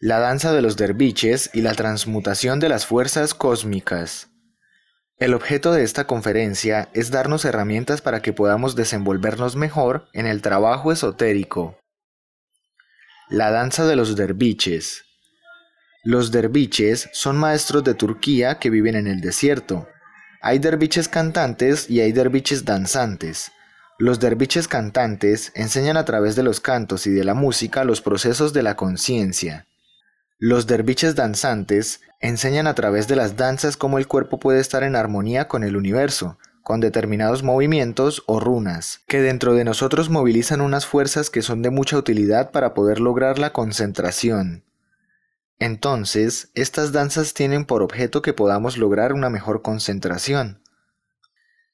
la danza de los derviches y la transmutación de las fuerzas cósmicas. El objeto de esta conferencia es darnos herramientas para que podamos desenvolvernos mejor en el trabajo esotérico. La danza de los derviches. Los derviches son maestros de Turquía que viven en el desierto. Hay derviches cantantes y hay derviches danzantes. Los derviches cantantes enseñan a través de los cantos y de la música los procesos de la conciencia. Los derviches danzantes enseñan a través de las danzas cómo el cuerpo puede estar en armonía con el universo, con determinados movimientos o runas, que dentro de nosotros movilizan unas fuerzas que son de mucha utilidad para poder lograr la concentración. Entonces, estas danzas tienen por objeto que podamos lograr una mejor concentración.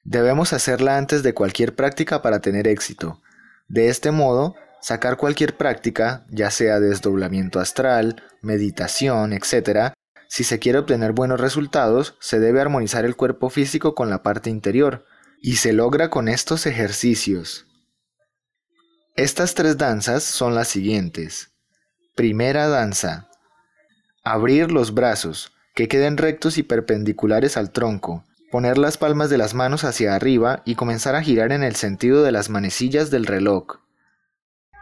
Debemos hacerla antes de cualquier práctica para tener éxito. De este modo, sacar cualquier práctica, ya sea desdoblamiento astral, meditación, etc., si se quiere obtener buenos resultados, se debe armonizar el cuerpo físico con la parte interior, y se logra con estos ejercicios. Estas tres danzas son las siguientes. Primera danza. Abrir los brazos, que queden rectos y perpendiculares al tronco, poner las palmas de las manos hacia arriba y comenzar a girar en el sentido de las manecillas del reloj.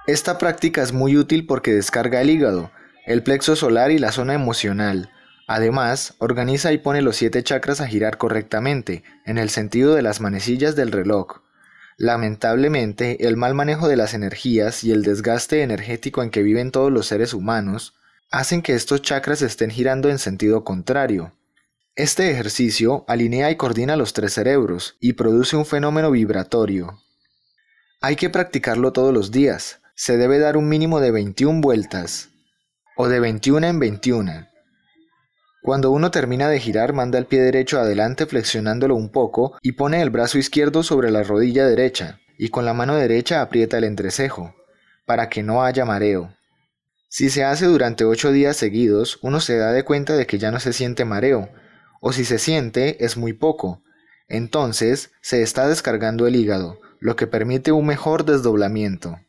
Esta práctica es muy útil porque descarga el hígado, el plexo solar y la zona emocional. Además, organiza y pone los siete chakras a girar correctamente, en el sentido de las manecillas del reloj. Lamentablemente, el mal manejo de las energías y el desgaste energético en que viven todos los seres humanos hacen que estos chakras estén girando en sentido contrario. Este ejercicio alinea y coordina los tres cerebros y produce un fenómeno vibratorio. Hay que practicarlo todos los días, se debe dar un mínimo de 21 vueltas o de 21 en 21. Cuando uno termina de girar, manda el pie derecho adelante flexionándolo un poco y pone el brazo izquierdo sobre la rodilla derecha y con la mano derecha aprieta el entrecejo, para que no haya mareo. Si se hace durante 8 días seguidos, uno se da de cuenta de que ya no se siente mareo, o si se siente es muy poco. Entonces se está descargando el hígado, lo que permite un mejor desdoblamiento.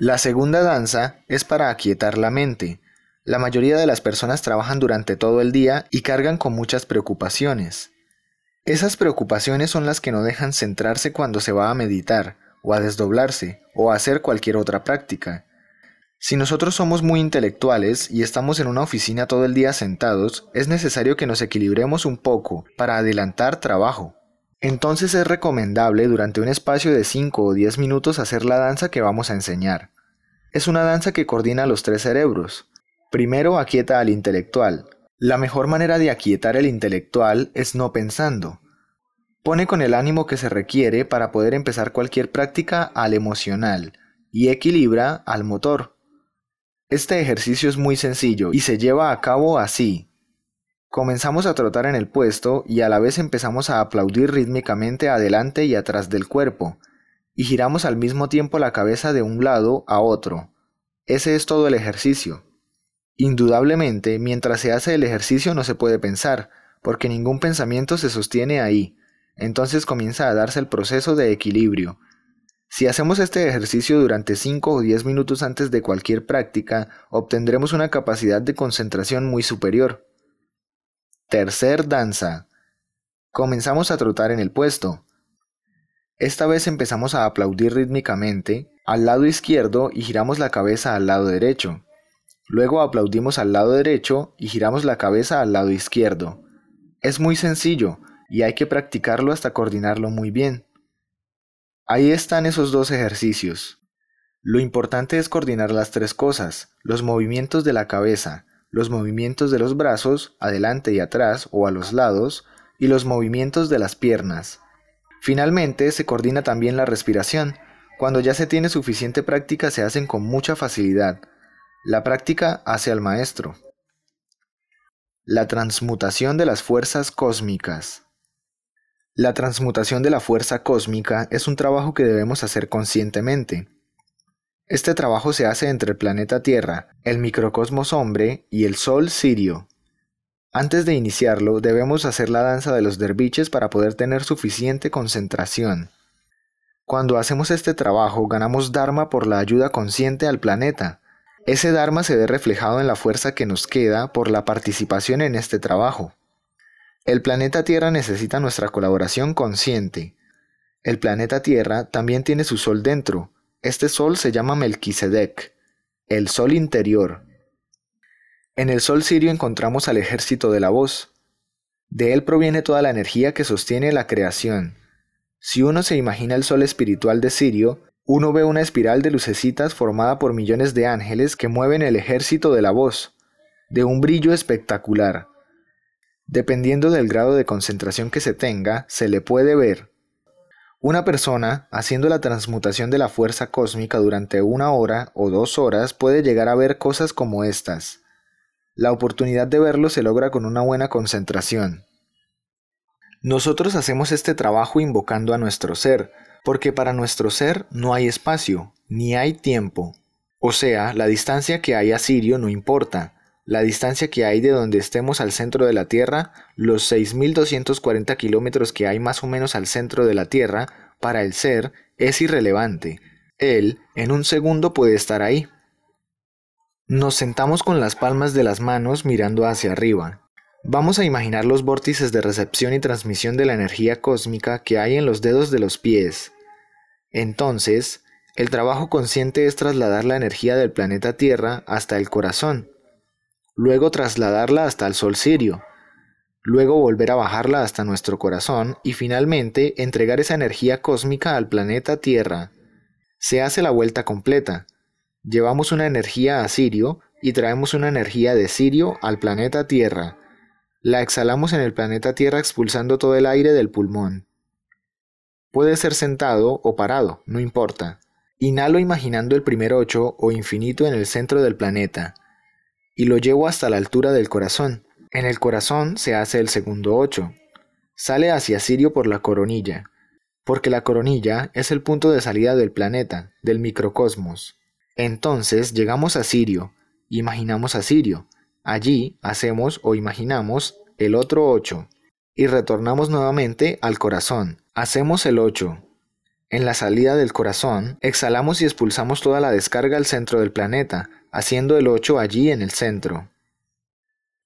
La segunda danza es para aquietar la mente. La mayoría de las personas trabajan durante todo el día y cargan con muchas preocupaciones. Esas preocupaciones son las que no dejan centrarse cuando se va a meditar, o a desdoblarse, o a hacer cualquier otra práctica. Si nosotros somos muy intelectuales y estamos en una oficina todo el día sentados, es necesario que nos equilibremos un poco para adelantar trabajo. Entonces es recomendable durante un espacio de 5 o 10 minutos hacer la danza que vamos a enseñar. Es una danza que coordina los tres cerebros. Primero aquieta al intelectual. La mejor manera de aquietar el intelectual es no pensando. Pone con el ánimo que se requiere para poder empezar cualquier práctica al emocional y equilibra al motor. Este ejercicio es muy sencillo y se lleva a cabo así. Comenzamos a trotar en el puesto y a la vez empezamos a aplaudir rítmicamente adelante y atrás del cuerpo, y giramos al mismo tiempo la cabeza de un lado a otro. Ese es todo el ejercicio. Indudablemente, mientras se hace el ejercicio no se puede pensar, porque ningún pensamiento se sostiene ahí. Entonces comienza a darse el proceso de equilibrio. Si hacemos este ejercicio durante 5 o 10 minutos antes de cualquier práctica, obtendremos una capacidad de concentración muy superior. Tercer danza. Comenzamos a trotar en el puesto. Esta vez empezamos a aplaudir rítmicamente al lado izquierdo y giramos la cabeza al lado derecho. Luego aplaudimos al lado derecho y giramos la cabeza al lado izquierdo. Es muy sencillo y hay que practicarlo hasta coordinarlo muy bien. Ahí están esos dos ejercicios. Lo importante es coordinar las tres cosas, los movimientos de la cabeza, los movimientos de los brazos, adelante y atrás o a los lados, y los movimientos de las piernas. Finalmente, se coordina también la respiración. Cuando ya se tiene suficiente práctica se hacen con mucha facilidad. La práctica hace al maestro. La transmutación de las fuerzas cósmicas. La transmutación de la fuerza cósmica es un trabajo que debemos hacer conscientemente. Este trabajo se hace entre el planeta Tierra, el microcosmos hombre y el Sol Sirio. Antes de iniciarlo, debemos hacer la danza de los derviches para poder tener suficiente concentración. Cuando hacemos este trabajo, ganamos Dharma por la ayuda consciente al planeta. ese Dharma se ve reflejado en la fuerza que nos queda por la participación en este trabajo. El planeta Tierra necesita nuestra colaboración consciente. El planeta Tierra también tiene su sol dentro. Este sol se llama Melquisedec, el sol interior. En el sol sirio encontramos al ejército de la voz. De él proviene toda la energía que sostiene la creación. Si uno se imagina el sol espiritual de Sirio, uno ve una espiral de lucecitas formada por millones de ángeles que mueven el ejército de la voz, de un brillo espectacular. Dependiendo del grado de concentración que se tenga, se le puede ver. Una persona, haciendo la transmutación de la fuerza cósmica durante una hora o dos horas, puede llegar a ver cosas como estas. La oportunidad de verlo se logra con una buena concentración. Nosotros hacemos este trabajo invocando a nuestro ser, porque para nuestro ser no hay espacio, ni hay tiempo. O sea, la distancia que hay a Sirio no importa, la distancia que hay de donde estemos al centro de la Tierra, los 6.240 kilómetros que hay más o menos al centro de la Tierra, para el ser, es irrelevante. Él, en un segundo, puede estar ahí. Nos sentamos con las palmas de las manos mirando hacia arriba. Vamos a imaginar los vórtices de recepción y transmisión de la energía cósmica que hay en los dedos de los pies. Entonces, el trabajo consciente es trasladar la energía del planeta Tierra hasta el corazón, luego trasladarla hasta el Sol Sirio, luego volver a bajarla hasta nuestro corazón y finalmente entregar esa energía cósmica al planeta Tierra. Se hace la vuelta completa. Llevamos una energía a Sirio y traemos una energía de Sirio al planeta Tierra. La exhalamos en el planeta Tierra expulsando todo el aire del pulmón. Puede ser sentado o parado, no importa. Inhalo imaginando el primer ocho o infinito en el centro del planeta y lo llevo hasta la altura del corazón. En el corazón se hace el segundo ocho. Sale hacia Sirio por la coronilla, porque la coronilla es el punto de salida del planeta, del microcosmos. Entonces llegamos a Sirio, imaginamos a Sirio, Allí hacemos o imaginamos el otro 8 y retornamos nuevamente al corazón. Hacemos el 8. En la salida del corazón, exhalamos y expulsamos toda la descarga al centro del planeta, haciendo el 8 allí en el centro.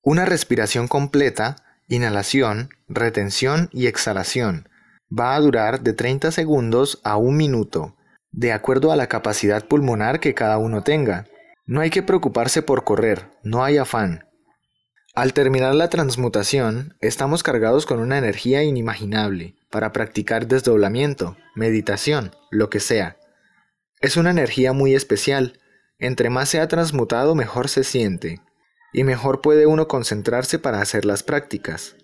Una respiración completa, inhalación, retención y exhalación, va a durar de 30 segundos a un minuto, de acuerdo a la capacidad pulmonar que cada uno tenga. No hay que preocuparse por correr, no hay afán. Al terminar la transmutación, estamos cargados con una energía inimaginable para practicar desdoblamiento, meditación, lo que sea. Es una energía muy especial. Entre más se ha transmutado, mejor se siente, y mejor puede uno concentrarse para hacer las prácticas.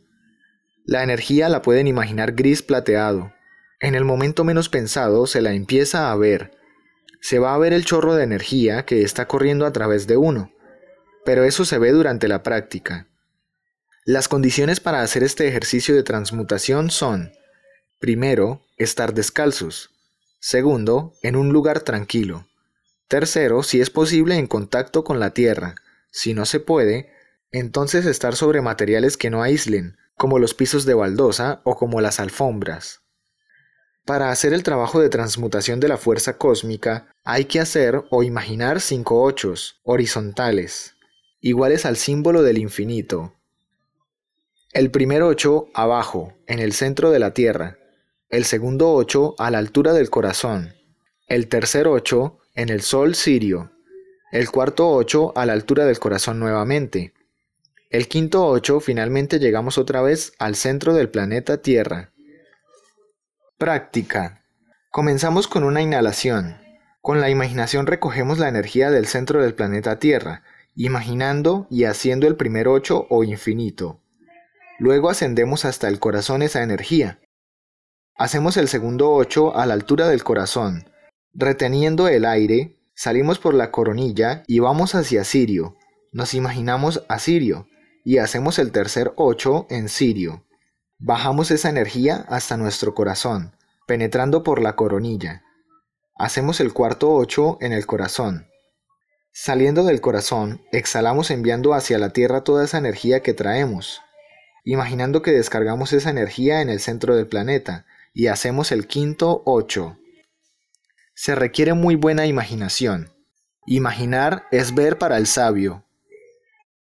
La energía la pueden imaginar gris plateado. En el momento menos pensado se la empieza a ver, se va a ver el chorro de energía que está corriendo a través de uno, pero eso se ve durante la práctica. Las condiciones para hacer este ejercicio de transmutación son, primero, estar descalzos, segundo, en un lugar tranquilo, tercero, si es posible, en contacto con la tierra, si no se puede, entonces estar sobre materiales que no aíslen, como los pisos de baldosa o como las alfombras. Para hacer el trabajo de transmutación de la fuerza cósmica, hay que hacer o imaginar cinco ochos horizontales, iguales al símbolo del infinito. El primer ocho abajo, en el centro de la Tierra. El segundo ocho a la altura del corazón. El tercer ocho en el Sol Sirio. El cuarto ocho a la altura del corazón nuevamente. El quinto ocho finalmente llegamos otra vez al centro del planeta Tierra. Práctica. Comenzamos con una inhalación. Con la imaginación recogemos la energía del centro del planeta Tierra, imaginando y haciendo el primer ocho o infinito. Luego ascendemos hasta el corazón esa energía. Hacemos el segundo ocho a la altura del corazón. Reteniendo el aire, salimos por la coronilla y vamos hacia Sirio. Nos imaginamos a Sirio y hacemos el tercer ocho en Sirio. Bajamos esa energía hasta nuestro corazón, penetrando por la coronilla. Hacemos el cuarto ocho en el corazón. Saliendo del corazón, exhalamos enviando hacia la tierra toda esa energía que traemos, imaginando que descargamos esa energía en el centro del planeta y hacemos el quinto ocho. Se requiere muy buena imaginación. Imaginar es ver para el sabio,